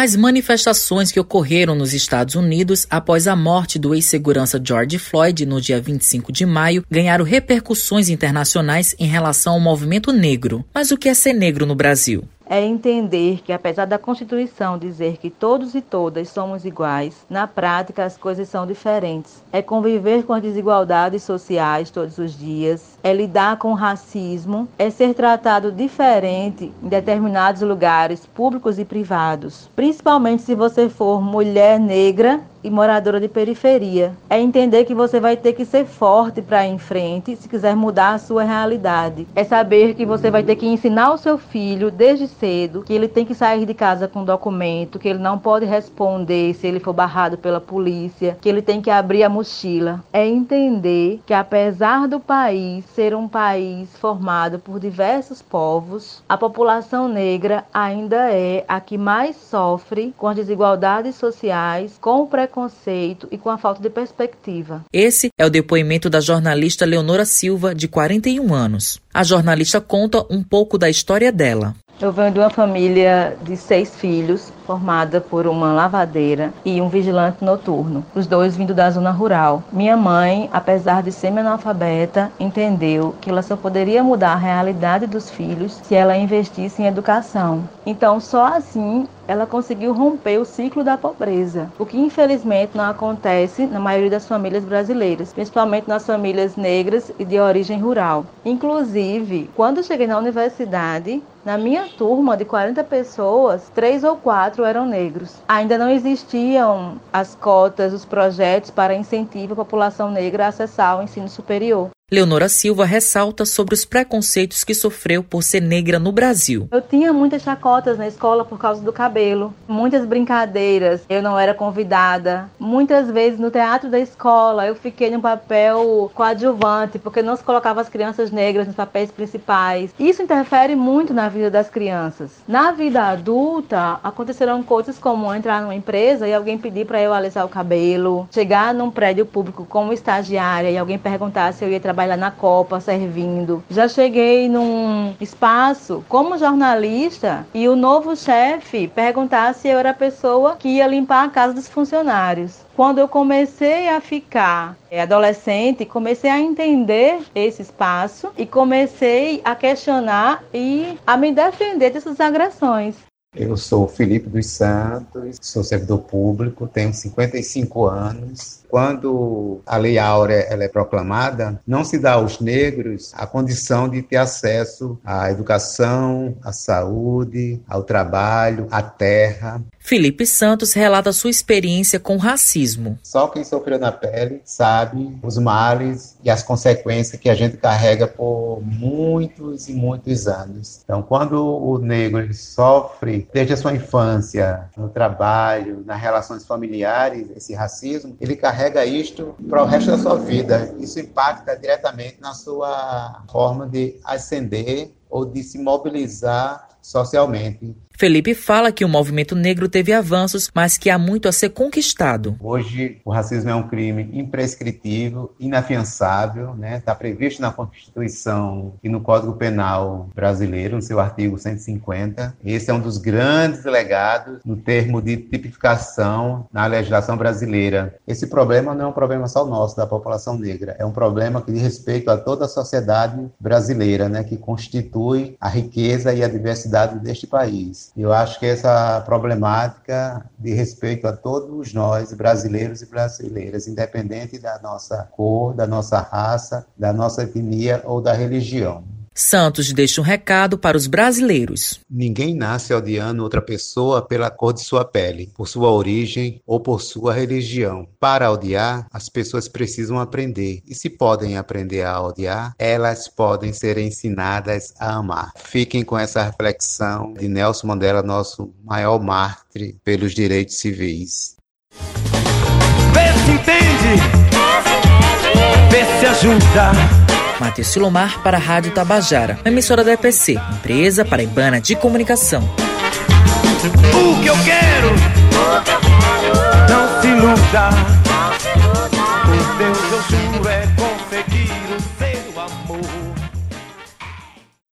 As manifestações que ocorreram nos Estados Unidos após a morte do ex-segurança George Floyd no dia 25 de maio ganharam repercussões internacionais em relação ao movimento negro. Mas o que é ser negro no Brasil? é entender que, apesar da Constituição dizer que todos e todas somos iguais, na prática as coisas são diferentes. É conviver com as desigualdades sociais todos os dias, é lidar com o racismo, é ser tratado diferente em determinados lugares públicos e privados, principalmente se você for mulher negra e moradora de periferia. É entender que você vai ter que ser forte para ir em frente se quiser mudar a sua realidade. É saber que você vai ter que ensinar o seu filho desde cedo que ele tem que sair de casa com documento, que ele não pode responder se ele for barrado pela polícia, que ele tem que abrir a mochila. É entender que apesar do país ser um país formado por diversos povos, a população negra ainda é a que mais sofre com as desigualdades sociais, com o preconceito e com a falta de perspectiva. Esse é o depoimento da jornalista Leonora Silva, de 41 anos. A jornalista conta um pouco da história dela. Eu venho de uma família de seis filhos, formada por uma lavadeira e um vigilante noturno, os dois vindo da zona rural. Minha mãe, apesar de ser analfabeta, entendeu que ela só poderia mudar a realidade dos filhos se ela investisse em educação. Então, só assim ela conseguiu romper o ciclo da pobreza, o que infelizmente não acontece na maioria das famílias brasileiras, principalmente nas famílias negras e de origem rural. Inclusive, quando cheguei na universidade, na minha turma de 40 pessoas, três ou quatro eram negros. Ainda não existiam as cotas, os projetos para incentivo à população negra a acessar o ensino superior. Leonora Silva ressalta sobre os preconceitos que sofreu por ser negra no Brasil. Eu tinha muitas chacotas na escola por causa do cabelo, muitas brincadeiras, eu não era convidada. Muitas vezes no teatro da escola eu fiquei no papel coadjuvante, porque não se colocava as crianças negras nos papéis principais. Isso interfere muito na vida das crianças. Na vida adulta, aconteceram coisas como entrar numa empresa e alguém pedir para eu alisar o cabelo, chegar num prédio público como estagiária e alguém perguntar se eu ia trabalhar trabalhar na Copa servindo. Já cheguei num espaço como jornalista e o novo chefe perguntar se eu era a pessoa que ia limpar a casa dos funcionários. Quando eu comecei a ficar é, adolescente, comecei a entender esse espaço e comecei a questionar e a me defender dessas agressões. Eu sou Felipe dos Santos, sou servidor público, tenho 55 anos, quando a Lei Áurea ela é proclamada, não se dá aos negros a condição de ter acesso à educação, à saúde, ao trabalho, à terra. Felipe Santos relata sua experiência com racismo. Só quem sofreu na pele sabe os males e as consequências que a gente carrega por muitos e muitos anos. Então, quando o negro sofre desde a sua infância, no trabalho, nas relações familiares, esse racismo, ele carrega isto para o resto da sua vida. Isso impacta diretamente na sua forma de ascender ou de se mobilizar socialmente. Felipe fala que o movimento negro teve avanços, mas que há muito a ser conquistado. Hoje, o racismo é um crime imprescritível, inafiançável, né? Está previsto na Constituição e no Código Penal brasileiro, no seu artigo 150. Esse é um dos grandes legados no termo de tipificação na legislação brasileira. Esse problema não é um problema só nosso, da população negra, é um problema que diz respeito a toda a sociedade brasileira, né? Que constitui a riqueza e a diversidade deste país. Eu acho que essa problemática de respeito a todos nós, brasileiros e brasileiras, independente da nossa cor, da nossa raça, da nossa etnia ou da religião. Santos deixa um recado para os brasileiros. Ninguém nasce odiando outra pessoa pela cor de sua pele, por sua origem ou por sua religião. Para odiar, as pessoas precisam aprender. E se podem aprender a odiar, elas podem ser ensinadas a amar. Fiquem com essa reflexão de Nelson Mandela, nosso maior mártir pelos direitos civis. Vê se entende, vê se ajuda. Matheus Silomar para a Rádio Tabajara, emissora da EPC, empresa paraibana de comunicação. O que eu quero, não se iluda.